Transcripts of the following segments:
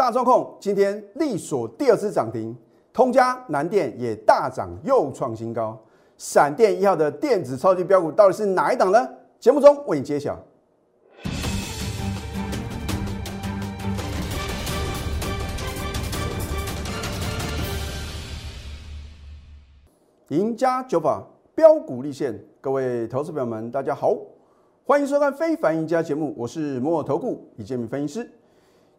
大中控今天力所第二次涨停，通家南电也大涨，又创新高。闪电一号的电子超级标股到底是哪一档呢？节目中为你揭晓。赢家九法标股立现，各位投资朋友们，大家好，欢迎收看《非凡赢家》节目，我是摩尔投顾李建明分析师。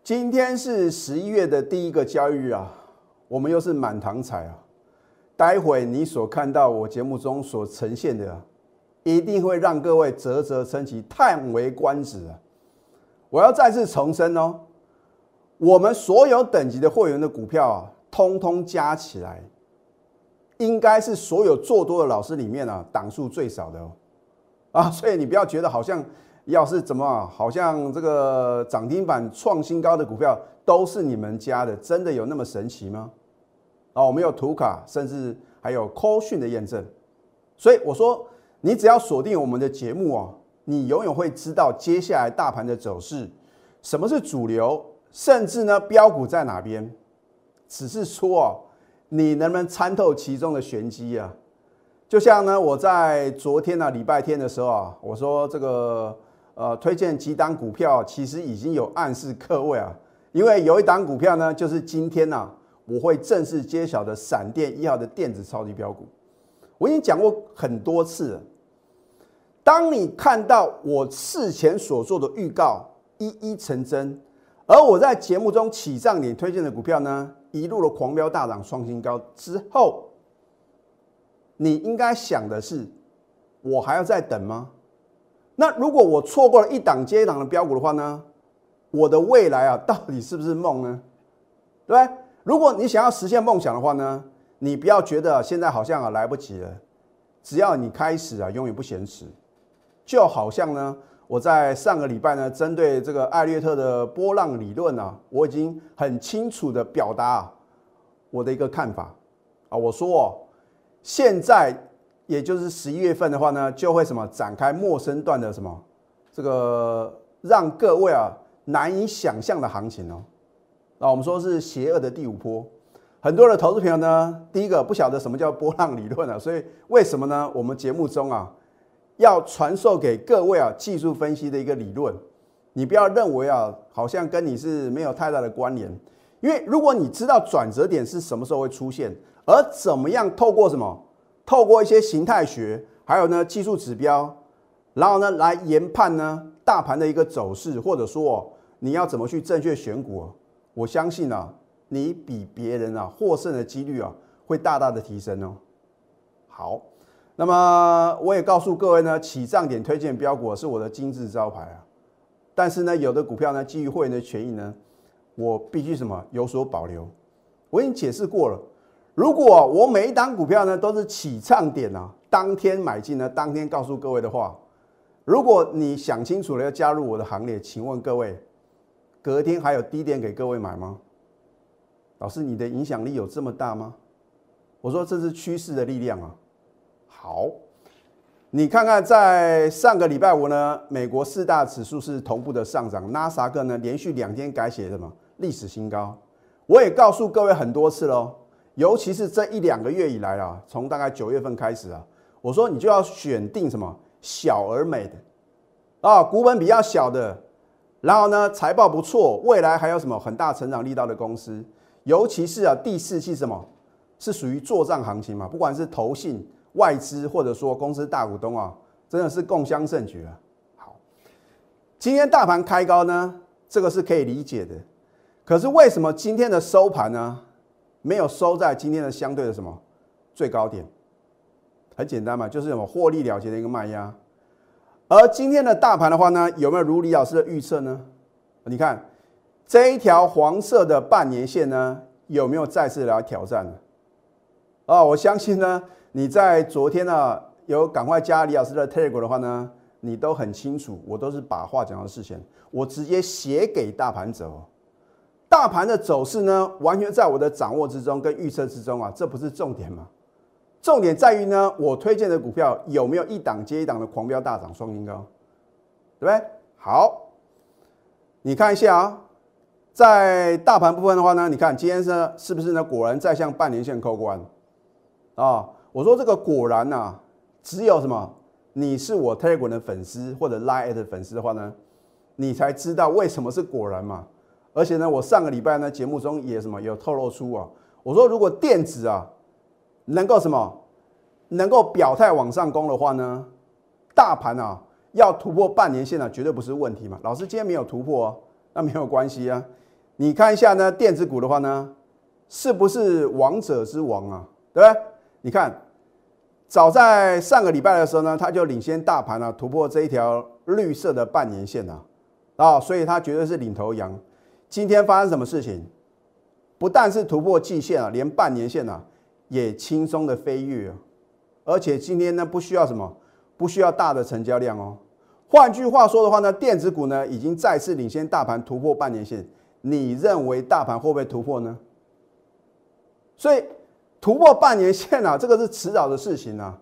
今天是十一月的第一个交易日啊，我们又是满堂彩啊！待会你所看到我节目中所呈现的，一定会让各位啧啧称奇、叹为观止啊！我要再次重申哦，我们所有等级的会员的股票啊，通通加起来，应该是所有做多的老师里面啊，档数最少的哦啊！所以你不要觉得好像。要是怎么啊？好像这个涨停板创新高的股票都是你们家的，真的有那么神奇吗？啊，我们有图卡，甚至还有 call 讯的验证。所以我说，你只要锁定我们的节目啊，你永远会知道接下来大盘的走势，什么是主流，甚至呢标股在哪边。只是说啊，你能不能参透其中的玄机啊？就像呢，我在昨天呢礼拜天的时候啊，我说这个。呃，推荐几档股票，其实已经有暗示各位啊，因为有一档股票呢，就是今天呢，我会正式揭晓的闪电一号的电子超级标股。我已经讲过很多次了，当你看到我事前所做的预告一一成真，而我在节目中起涨点推荐的股票呢，一路的狂飙大涨创新高之后，你应该想的是，我还要再等吗？那如果我错过了一档接一档的标股的话呢？我的未来啊，到底是不是梦呢？对不对？如果你想要实现梦想的话呢，你不要觉得现在好像啊来不及了，只要你开始啊，永远不嫌迟。就好像呢，我在上个礼拜呢，针对这个艾略特的波浪理论啊，我已经很清楚的表达我的一个看法啊，我说现在。也就是十一月份的话呢，就会什么展开陌生段的什么这个让各位啊难以想象的行情哦。那我们说是邪恶的第五波，很多的投资朋友呢，第一个不晓得什么叫波浪理论啊，所以为什么呢？我们节目中啊要传授给各位啊技术分析的一个理论，你不要认为啊好像跟你是没有太大的关联，因为如果你知道转折点是什么时候会出现，而怎么样透过什么？透过一些形态学，还有呢技术指标，然后呢来研判呢大盘的一个走势，或者说哦你要怎么去正确选股，我相信啊，你比别人啊获胜的几率啊会大大的提升哦。好，那么我也告诉各位呢，起涨点推荐标股是我的金字招牌啊。但是呢，有的股票呢基于会员的权益呢，我必须什么有所保留。我已经解释过了。如果我每一档股票呢都是起唱点啊，当天买进呢，当天告诉各位的话，如果你想清楚了要加入我的行列，请问各位，隔天还有低点给各位买吗？老师，你的影响力有这么大吗？我说这是趋势的力量啊。好，你看看在上个礼拜五呢，美国四大指数是同步的上涨，纳斯达克呢连续两天改写什么历史新高。我也告诉各位很多次喽。尤其是这一两个月以来啊，从大概九月份开始啊，我说你就要选定什么小而美的啊，股本比较小的，然后呢财报不错，未来还有什么很大成长力道的公司。尤其是啊第四季什么是属于做账行情嘛，不管是投信、外资或者说公司大股东啊，真的是共襄盛举啊。好，今天大盘开高呢，这个是可以理解的。可是为什么今天的收盘呢？没有收在今天的相对的什么最高点，很简单嘛，就是什么获利了结的一个卖压。而今天的大盘的话呢，有没有如李老师的预测呢？你看这一条黄色的半年线呢，有没有再次来挑战呢？啊，我相信呢，你在昨天呢有赶快加李老师的 Telegram 的话呢，你都很清楚，我都是把话讲到事前，我直接写给大盘者。大盘的走势呢，完全在我的掌握之中跟预测之中啊，这不是重点吗？重点在于呢，我推荐的股票有没有一档接一档的狂飙大涨双新高，对不对？好，你看一下啊，在大盘部分的话呢，你看今天是是不是呢？果然在向半年线扣关啊！我说这个果然呐，只有什么？你是我 Telegram 的粉丝或者 Line 的粉丝的话呢，你才知道为什么是果然嘛。而且呢，我上个礼拜呢节目中也什么有透露出啊，我说如果电子啊能够什么能够表态往上攻的话呢，大盘啊要突破半年线呢绝对不是问题嘛。老师今天没有突破哦，那没有关系啊。你看一下呢，电子股的话呢，是不是王者之王啊？对不对？你看，早在上个礼拜的时候呢，它就领先大盘啊，突破这一条绿色的半年线啊，啊，所以它绝对是领头羊。今天发生什么事情？不但是突破季线啊，连半年线啊也轻松的飞跃，而且今天呢不需要什么，不需要大的成交量哦。换句话说的话呢，电子股呢已经再次领先大盘突破半年线。你认为大盘会不会突破呢？所以突破半年线啊，这个是迟早的事情啊。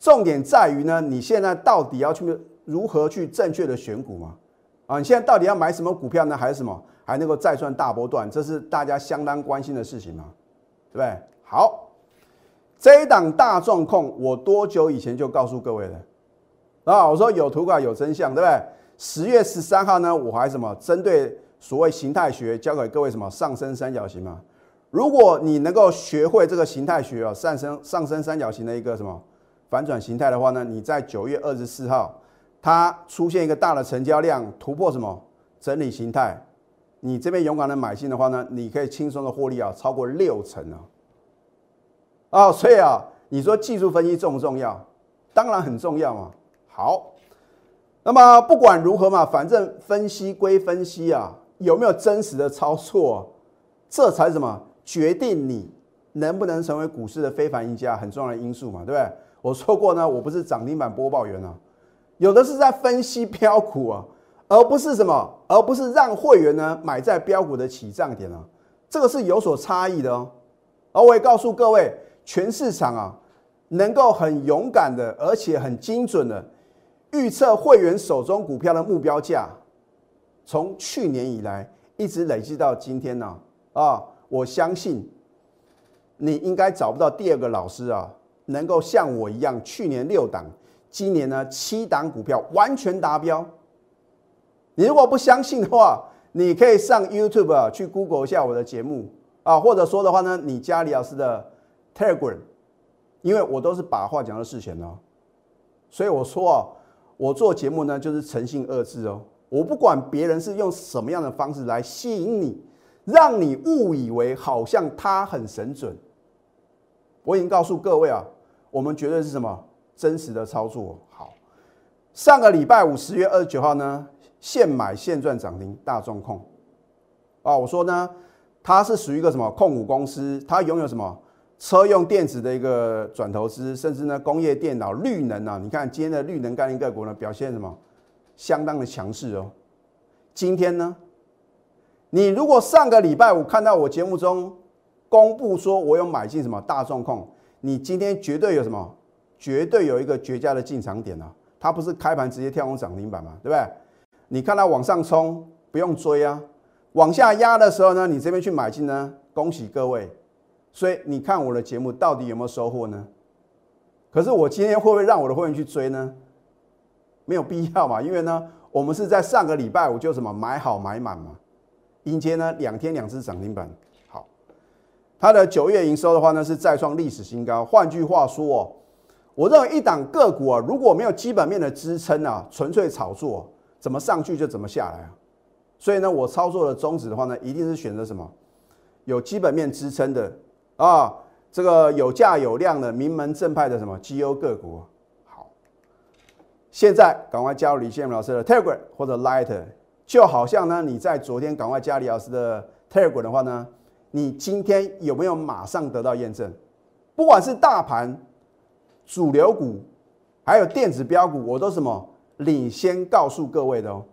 重点在于呢，你现在到底要去如何去正确的选股嘛？啊，你现在到底要买什么股票呢？还是什么还能够再赚大波段？这是大家相当关心的事情嘛？对不对？好，这一档大众控，我多久以前就告诉各位了啊？我说有图稿有真相，对不对？十月十三号呢，我还什么针对。所谓形态学教给各位什么上升三角形嘛？如果你能够学会这个形态学啊，上升上升三角形的一个什么反转形态的话呢？你在九月二十四号，它出现一个大的成交量突破什么整理形态，你这边勇敢的买进的话呢，你可以轻松的获利啊，超过六成啊！啊，所以啊，你说技术分析重不重要？当然很重要嘛。好，那么不管如何嘛，反正分析归分析啊。有没有真实的操作？这才什么决定你能不能成为股市的非凡赢家很重要的因素嘛，对不对？我说过呢，我不是涨停板播报员啊，有的是在分析标股啊，而不是什么，而不是让会员呢买在标股的起涨点啊，这个是有所差异的哦。而我也告诉各位，全市场啊，能够很勇敢的，而且很精准的预测会员手中股票的目标价。从去年以来一直累积到今天呢，啊，我相信你应该找不到第二个老师啊，能够像我一样，去年六档，今年呢七档股票完全达标。你如果不相信的话，你可以上 YouTube 啊去 Google 一下我的节目啊，或者说的话呢，你加李老师的 Telegram，因为我都是把话讲到事前哦，所以我说啊，我做节目呢就是诚信二字哦。我不管别人是用什么样的方式来吸引你，让你误以为好像他很神准。我已经告诉各位啊，我们绝对是什么真实的操作。好，上个礼拜五十月二十九号呢，现买现赚涨停大众控啊，我说呢，它是属于一个什么控股公司，它拥有什么车用电子的一个转投资，甚至呢工业电脑、绿能啊，你看今天的绿能概念个股呢表现什么？相当的强势哦，今天呢，你如果上个礼拜五看到我节目中公布说我有买进什么大众控，你今天绝对有什么，绝对有一个绝佳的进场点啊！它不是开盘直接跳空涨停板嘛，对不对？你看它往上冲，不用追啊；往下压的时候呢，你这边去买进呢，恭喜各位！所以你看我的节目到底有没有收获呢？可是我今天会不会让我的会员去追呢？没有必要嘛，因为呢，我们是在上个礼拜五就什么买好买满嘛，迎接呢两天两只涨停板。好，它的九月营收的话呢是再创历史新高。换句话说哦，我认为一档个股啊，如果没有基本面的支撑啊，纯粹炒作，怎么上去就怎么下来啊。所以呢，我操作的宗旨的话呢，一定是选择什么有基本面支撑的啊，这个有价有量的名门正派的什么绩优个股。现在赶快加入李建明老师的 Telegram 或者 Light，就好像呢你在昨天赶快加李老师的 Telegram 的话呢，你今天有没有马上得到验证？不管是大盘、主流股，还有电子标股，我都什么领先告诉各位的哦。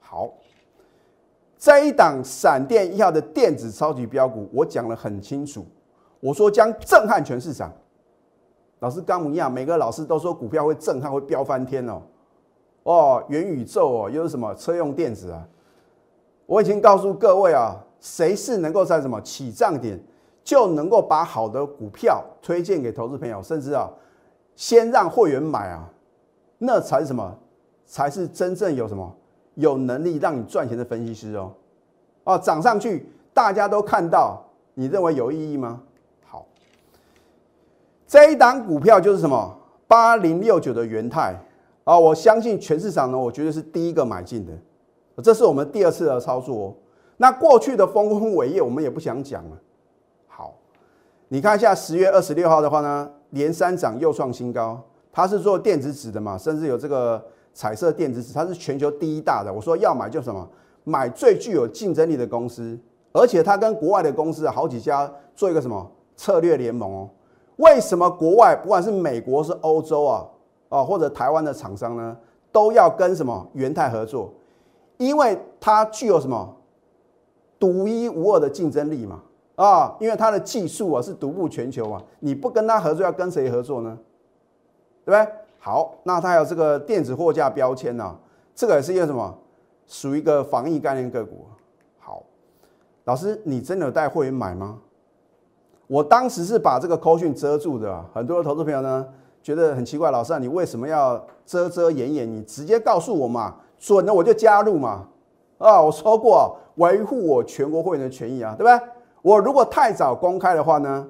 好，这一档闪电一号的电子超级标股，我讲的很清楚，我说将震撼全市场。老师刚一样，每个老师都说股票会震撼，会飙翻天哦。哦，元宇宙哦，又是什么车用电子啊？我已经告诉各位啊，谁是能够在什么起涨点就能够把好的股票推荐给投资朋友，甚至啊，先让会员买啊，那才是什么？才是真正有什么有能力让你赚钱的分析师哦。哦，涨上去大家都看到，你认为有意义吗？好，这一档股票就是什么？八零六九的元泰啊，我相信全市场呢，我觉得是第一个买进的，这是我们第二次的操作哦。那过去的丰功伟业我们也不想讲了。好，你看一下十月二十六号的话呢，连三涨又创新高，它是做电子纸的嘛，甚至有这个彩色电子纸，它是全球第一大的。我说要买就什么，买最具有竞争力的公司，而且它跟国外的公司好几家做一个什么策略联盟哦。为什么国外不管是美国是欧洲啊啊或者台湾的厂商呢，都要跟什么元泰合作？因为它具有什么独一无二的竞争力嘛啊！因为它的技术啊是独步全球啊，你不跟它合作，要跟谁合作呢？对不对？好，那它有这个电子货架标签呢，这个也是一个什么？属于一个防疫概念个股。好，老师，你真的有带会员买吗？我当时是把这个扣讯遮住的，很多的投资朋友呢觉得很奇怪，老师啊，你为什么要遮遮掩掩？你直接告诉我嘛，准了我就加入嘛。啊，我说过维护我全国会员的权益啊，对不对？我如果太早公开的话呢，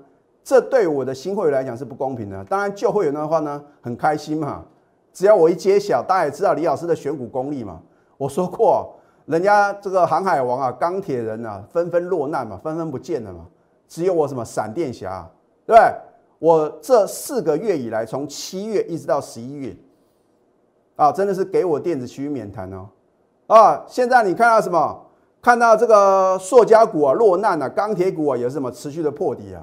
这对我的新会员来讲是不公平的。当然旧会员的话呢，很开心嘛，只要我一揭晓，大家也知道李老师的选股功力嘛。我说过，人家这个航海王啊、钢铁人啊，纷纷落难嘛，纷纷不见了嘛。只有我什么闪电侠，对不对？我这四个月以来，从七月一直到十一月，啊，真的是给我电子区域免谈哦，啊，现在你看到什么？看到这个塑胶股啊落难了，钢铁股啊也是什么持续的破底啊，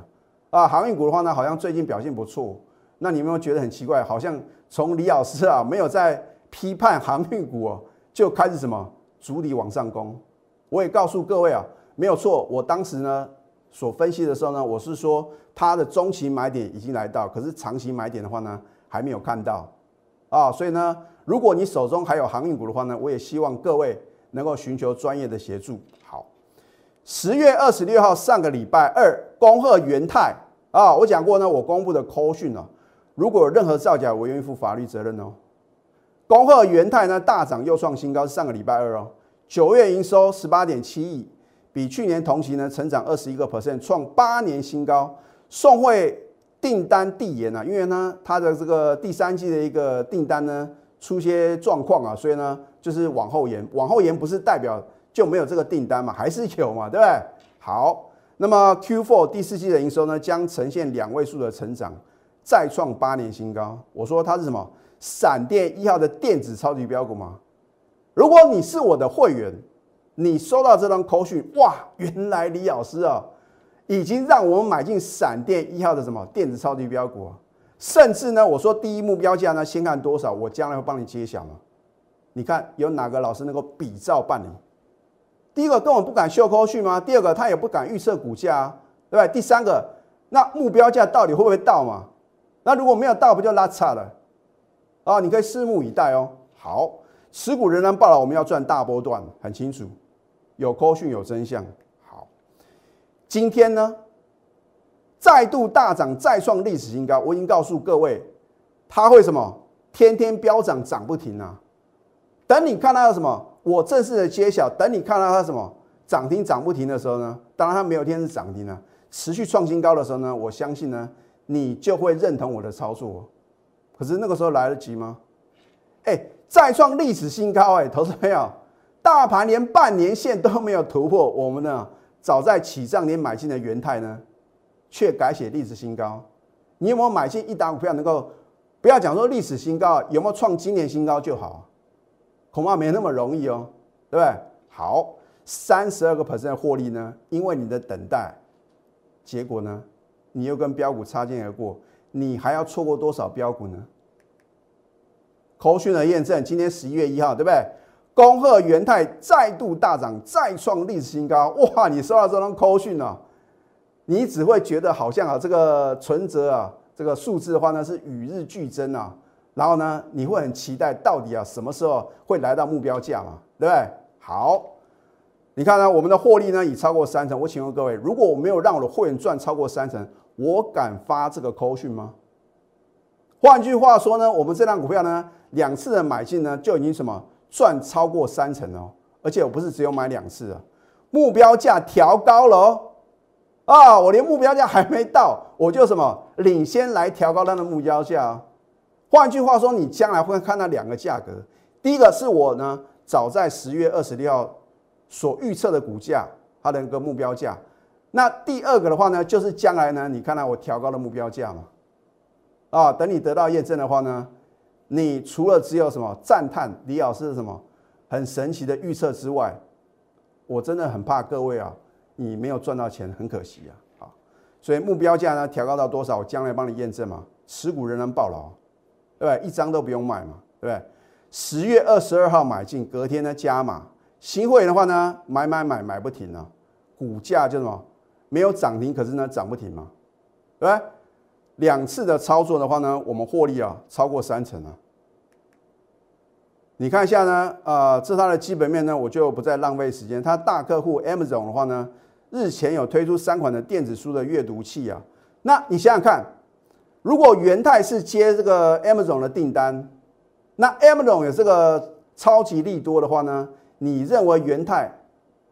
啊，航运股的话呢，好像最近表现不错。那你有没有觉得很奇怪？好像从李老师啊没有在批判航运股哦，就开始什么主力往上攻。我也告诉各位啊，没有错，我当时呢。所分析的时候呢，我是说它的中期买点已经来到，可是长期买点的话呢，还没有看到啊。所以呢，如果你手中还有航运股的话呢，我也希望各位能够寻求专业的协助。好，十月二十六号上个礼拜二，恭贺元泰啊，我讲过呢，我公布的扣讯啊，如果任何造假，我愿意负法律责任哦。恭贺元泰呢大涨又创新高，上个礼拜二哦，九月营收十八点七亿。比去年同期呢，成长二十一个 percent，创八年新高。送会订单递延啊，因为呢，它的这个第三季的一个订单呢出些状况啊，所以呢，就是往后延。往后延不是代表就没有这个订单嘛，还是有嘛，对不对？好，那么 Q4 第四季的营收呢，将呈现两位数的成长，再创八年新高。我说它是什么？闪电一号的电子超级标股吗？如果你是我的会员。你收到这张口讯，哇！原来李老师啊，已经让我们买进闪电一号的什么电子超级标股啊，甚至呢，我说第一目标价呢，先看多少，我将来会帮你揭晓嘛。你看有哪个老师能够比照办理？第一个根本不敢秀口讯吗？第二个他也不敢预测股价，对吧？第三个，那目标价到底会不会到嘛？那如果没有到，不就拉差了？啊，你可以拭目以待哦。好，持股仍然报了，我们要赚大波段，很清楚。有科讯有真相，好，今天呢再度大涨，再创历史新高。我已经告诉各位，它会什么？天天飙涨，涨不停啊！等你看到什么，我正式的揭晓。等你看到它什么涨停涨不停的时候呢？当然它没有一天是涨停啊，持续创新高的时候呢，我相信呢，你就会认同我的操作。可是那个时候来得及吗？哎，再创历史新高，哎，投资朋友。大盘连半年线都没有突破，我们呢早在起涨年买进的元泰呢，却改写历史新高。你有没有买进一档股票能够不要讲说历史新高，有没有创今年新高就好？恐怕没那么容易哦，对不对？好，三十二个 percent 获利呢，因为你的等待，结果呢，你又跟标股擦肩而过，你还要错过多少标股呢？口讯的验证，今天十一月一号，对不对？恭贺元泰再度大涨，再创历史新高！哇，你收到这张扣讯啊，你只会觉得好像啊，这个存折啊，这个数字的话呢是与日俱增啊。然后呢，你会很期待到底啊什么时候会来到目标价嘛，对不对？好，你看呢，我们的获利呢已超过三成。我请问各位，如果我没有让我的会员赚超过三成，我敢发这个扣讯吗？换句话说呢，我们这张股票呢，两次的买进呢，就已经什么赚超过三成哦。而且我不是只有买两次啊，目标价调高了哦。啊，我连目标价还没到，我就什么领先来调高它的目标价。换句话说，你将来会看到两个价格，第一个是我呢早在十月二十六号所预测的股价，它的一个目标价。那第二个的话呢，就是将来呢，你看到我调高的目标价嘛？啊，等你得到验证的话呢，你除了只有什么赞叹李老师什么很神奇的预测之外，我真的很怕各位啊。你没有赚到钱，很可惜啊！啊，所以目标价呢调高到多少，我将来帮你验证嘛。持股仍然爆牢，对不对？一张都不用卖嘛，对不对？十月二十二号买进，隔天呢加码。新会员的话呢，买买买买不停啊，股价就什么没有涨停，可是呢涨不停嘛，对不对？两次的操作的话呢，我们获利啊超过三成啊。你看一下呢，呃，这它的基本面呢，我就不再浪费时间。它大客户 Amazon 的话呢。日前有推出三款的电子书的阅读器啊，那你想想看，如果元泰是接这个 Amazon 的订单，那 Amazon 有这个超级利多的话呢，你认为元泰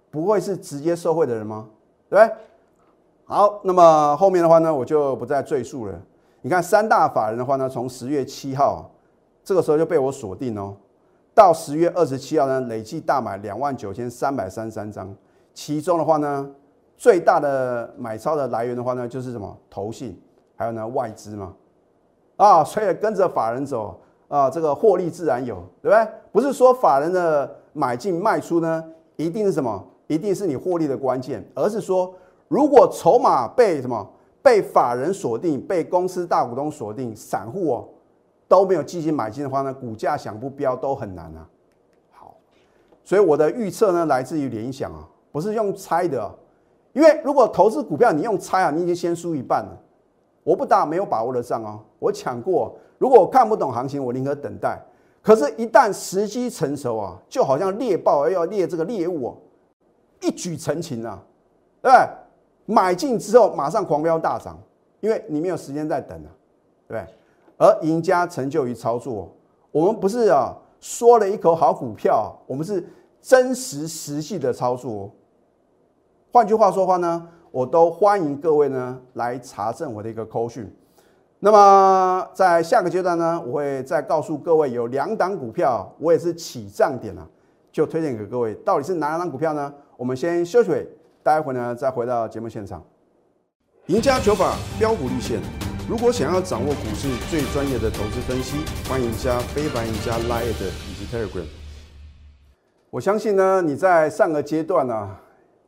不会是直接受贿的人吗？对对？好，那么后面的话呢，我就不再赘述了。你看三大法人的话呢，从十月七号这个时候就被我锁定哦，到十月二十七号呢，累计大买两万九千三百三十三张，其中的话呢。最大的买超的来源的话呢，就是什么投信，还有呢外资嘛，啊，所以跟着法人走啊，这个获利自然有，对不对？不是说法人的买进卖出呢，一定是什么，一定是你获利的关键，而是说，如果筹码被什么被法人锁定，被公司大股东锁定，散户哦都没有积极买进的话呢，股价想不飙都很难啊。好，所以我的预测呢，来自于联想啊，不是用猜的。因为如果投资股票，你用猜啊，你已经先输一半了。我不打没有把握的仗哦，我抢过。如果我看不懂行情，我宁可等待。可是，一旦时机成熟啊，就好像猎豹要猎这个猎物哦，一举成擒啊，对不对？买进之后马上狂飙大涨，因为你没有时间再等了，对不对？而赢家成就于操作，我们不是啊说了一口好股票，我们是真实实际的操作。换句话说话呢，我都欢迎各位呢来查证我的一个扣讯。那么在下个阶段呢，我会再告诉各位有两档股票，我也是起涨点了，就推荐给各位。到底是哪两档股票呢？我们先休息，待会呢再回到节目现场。赢家九法标股立线，如果想要掌握股市最专业的投资分析，欢迎加非凡、赢家 Line 以及 Telegram。我相信呢，你在上个阶段呢。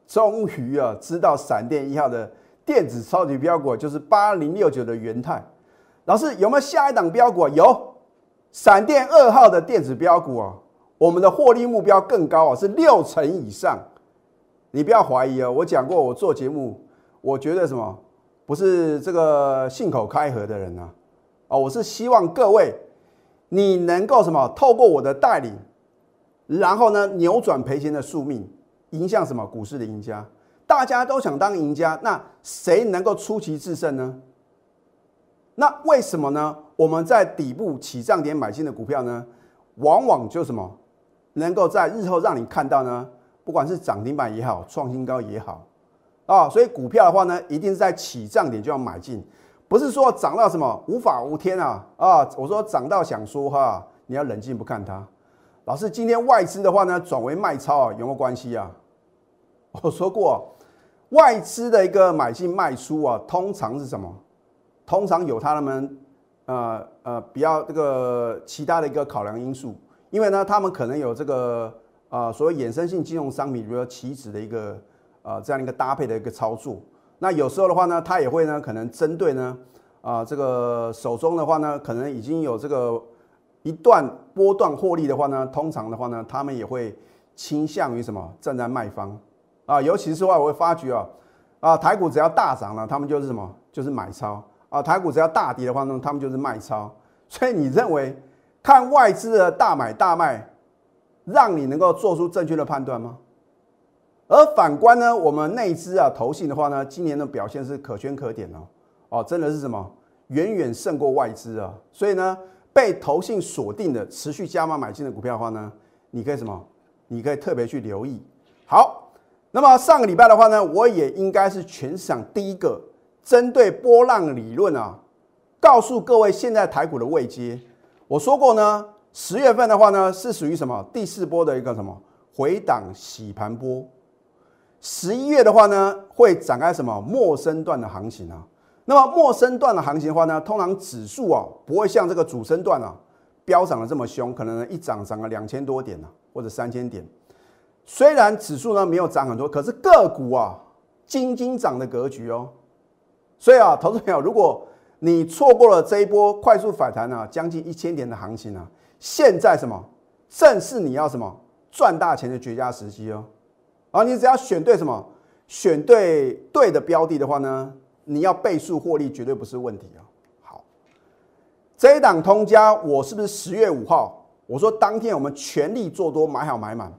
终于啊，知道闪电一号的电子超级标股就是八零六九的元泰。老师有没有下一档标股？有，闪电二号的电子标股啊，我们的获利目标更高啊，是六成以上。你不要怀疑啊，我讲过，我做节目，我觉得什么不是这个信口开河的人啊，啊，我是希望各位你能够什么透过我的带领，然后呢扭转赔钱的宿命。迎向什么？股市的赢家，大家都想当赢家，那谁能够出奇制胜呢？那为什么呢？我们在底部起涨点买进的股票呢，往往就什么能够在日后让你看到呢？不管是涨停板也好，创新高也好啊，所以股票的话呢，一定是在起涨点就要买进，不是说涨到什么无法无天啊啊！我说涨到想说哈，你要冷静不看它。老师，今天外资的话呢，转为卖超啊，有没有关系啊？我说过，外资的一个买进卖出啊，通常是什么？通常有他们呃呃比较这个其他的一个考量因素，因为呢，他们可能有这个啊所谓衍生性金融商品，比如说期指的一个啊这样一个搭配的一个操作。那有时候的话呢，他也会呢可能针对呢啊这个手中的话呢，可能已经有这个一段波段获利的话呢，通常的话呢，他们也会倾向于什么站在卖方。啊，尤其是话，我会发觉啊，啊，台股只要大涨了，他们就是什么，就是买超啊；台股只要大跌的话呢，他们就是卖超。所以你认为看外资的大买大卖，让你能够做出正确的判断吗？而反观呢，我们内资啊投信的话呢，今年的表现是可圈可点哦，哦，真的是什么远远胜过外资啊，所以呢，被投信锁定的持续加码买进的股票的话呢，你可以什么？你可以特别去留意。好，那么上个礼拜的话呢，我也应该是全市场第一个针对波浪理论啊，告诉各位现在台股的位阶。我说过呢，十月份的话呢，是属于什么第四波的一个什么回档洗盘波。十一月的话呢，会展开什么陌生段的行情啊？那么陌生段的行情的话呢，通常指数啊不会像这个主升段啊飙涨的这么凶，可能一涨涨了两千多点呢，或者三千点。虽然指数呢没有涨很多，可是个股啊金金涨的格局哦。所以啊，投资朋友，如果你错过了这一波快速反弹啊，将近一千点的行情啊，现在什么正是你要什么赚大钱的绝佳时机哦。啊，你只要选对什么，选对对的标的的话呢，你要倍数获利绝对不是问题啊。好，这一档通家，我是不是十月五号我说当天我们全力做多，买好买满。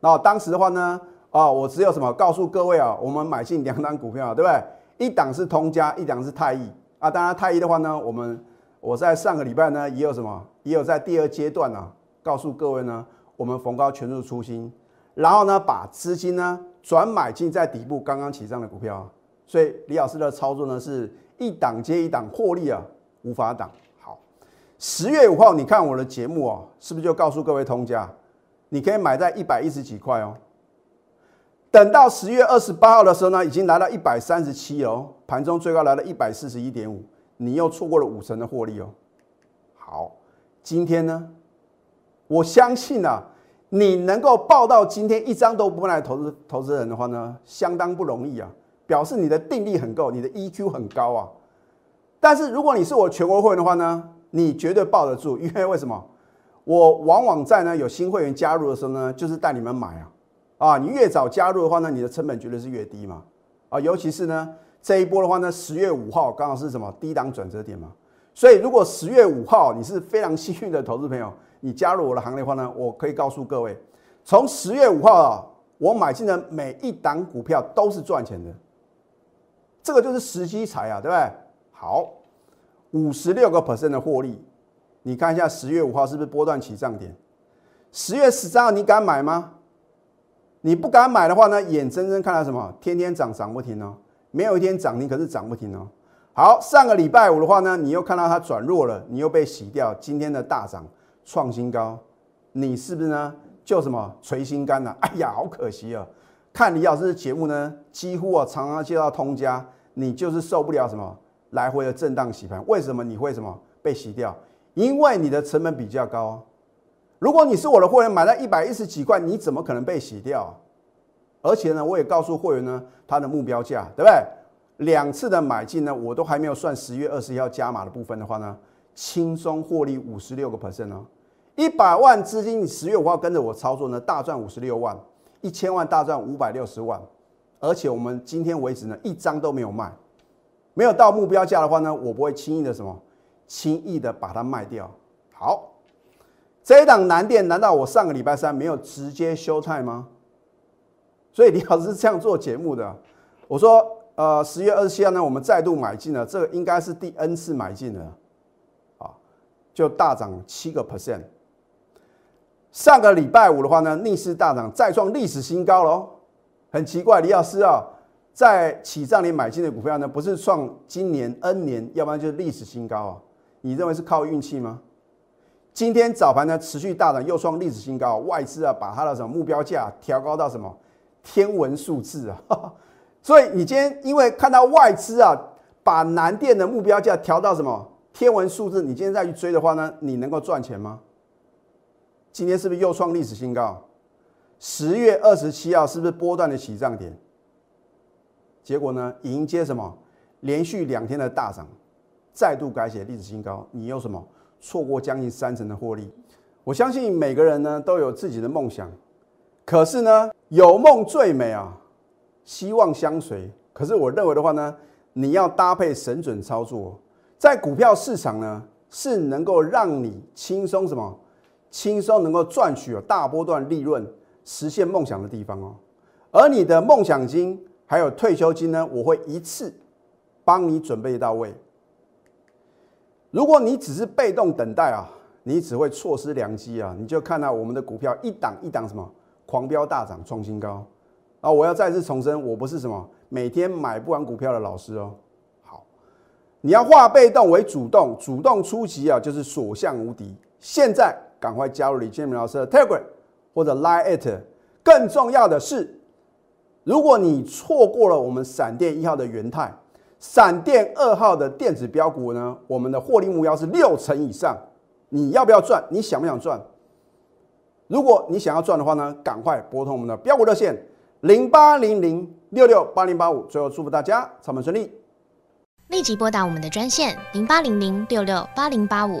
那当时的话呢，啊，我只有什么告诉各位啊，我们买进两档股票，对不对？一档是通家，一档是泰益啊。当然泰益的话呢，我们我在上个礼拜呢也有什么，也有在第二阶段啊，告诉各位呢，我们逢高全入出新，然后呢把资金呢转买进在底部刚刚起涨的股票。所以李老师的操作呢是一档接一档获利啊，无法挡。好，十月五号你看我的节目啊，是不是就告诉各位通家？你可以买在一百一十几块哦，等到十月二十八号的时候呢，已经来到一百三十七哦，盘中最高来到一百四十一点五，你又错过了五成的获利哦。好，今天呢，我相信啊，你能够报到今天一张都不卖投资投资人的话呢，相当不容易啊，表示你的定力很够，你的 EQ 很高啊。但是如果你是我全国会员的话呢，你绝对抱得住，因为为什么？我往往在呢有新会员加入的时候呢，就是带你们买啊，啊，你越早加入的话呢，你的成本绝对是越低嘛，啊，尤其是呢这一波的话呢，十月五号刚好是什么？低档转折点嘛，所以如果十月五号你是非常幸运的投资朋友，你加入我的行列的话呢，我可以告诉各位，从十月五号啊，我买进的每一档股票都是赚钱的，这个就是时机财啊，对不对？好，五十六个 percent 的获利。你看一下十月五号是不是波段起涨点？十月十三号你敢买吗？你不敢买的话呢，眼睁睁看到什么？天天涨涨不停哦，没有一天涨停，可是涨不停哦。好，上个礼拜五的话呢，你又看到它转弱了，你又被洗掉。今天的大涨创新高，你是不是呢？就什么垂心肝呐？哎呀，好可惜啊！看李老师的节目呢，几乎啊常常接到通家，你就是受不了什么来回的震荡洗盘。为什么你会什么被洗掉？因为你的成本比较高，如果你是我的会员，买了一百一十几块，你怎么可能被洗掉？而且呢，我也告诉会员呢，他的目标价，对不对？两次的买进呢，我都还没有算十月二十一号加码的部分的话呢，轻松获利五十六个 percent 哦。一百万资金，你十月五号跟着我操作呢，大赚五十六万；一千万大赚五百六十万。而且我们今天为止呢，一张都没有卖，没有到目标价的话呢，我不会轻易的什么。轻易的把它卖掉。好，这一档南电难道我上个礼拜三没有直接休态吗？所以李老师这样做节目的。我说，呃，十月二十七号呢，我们再度买进了，这个应该是第 N 次买进了，啊，就大涨七个 percent。上个礼拜五的话呢，逆势大涨，再创历史新高喽。很奇怪，李老师啊，在起涨点买进的股票呢，不是创今年 N 年，要不然就是历史新高啊。你认为是靠运气吗？今天早盘呢持续大涨，又创历史新高，外资啊把它的什么目标价调高到什么天文数字啊！所以你今天因为看到外资啊把南电的目标价调到什么天文数字，你今天再去追的话呢，你能够赚钱吗？今天是不是又创历史新高？十月二十七号是不是波段的起涨点？结果呢迎接什么连续两天的大涨？再度改写历史新高，你有什么错过将近三成的获利？我相信每个人呢都有自己的梦想，可是呢有梦最美啊，希望相随。可是我认为的话呢，你要搭配神准操作，在股票市场呢是能够让你轻松什么轻松能够赚取有大波段利润，实现梦想的地方哦。而你的梦想金还有退休金呢，我会一次帮你准备到位。如果你只是被动等待啊，你只会错失良机啊！你就看到我们的股票一档一档什么狂飙大涨创新高啊！我要再次重申，我不是什么每天买不完股票的老师哦。好，你要化被动为主动，主动出击啊，就是所向无敌。现在赶快加入李建明老师的 Telegram 或者 Line at。更重要的是，如果你错过了我们闪电一号的元泰。闪电二号的电子标股呢？我们的获利目标是六成以上，你要不要赚？你想不想赚？如果你想要赚的话呢，赶快拨通我们的标股热线零八零零六六八零八五。最后祝福大家操盘顺利，立即拨打我们的专线零八零零六六八零八五。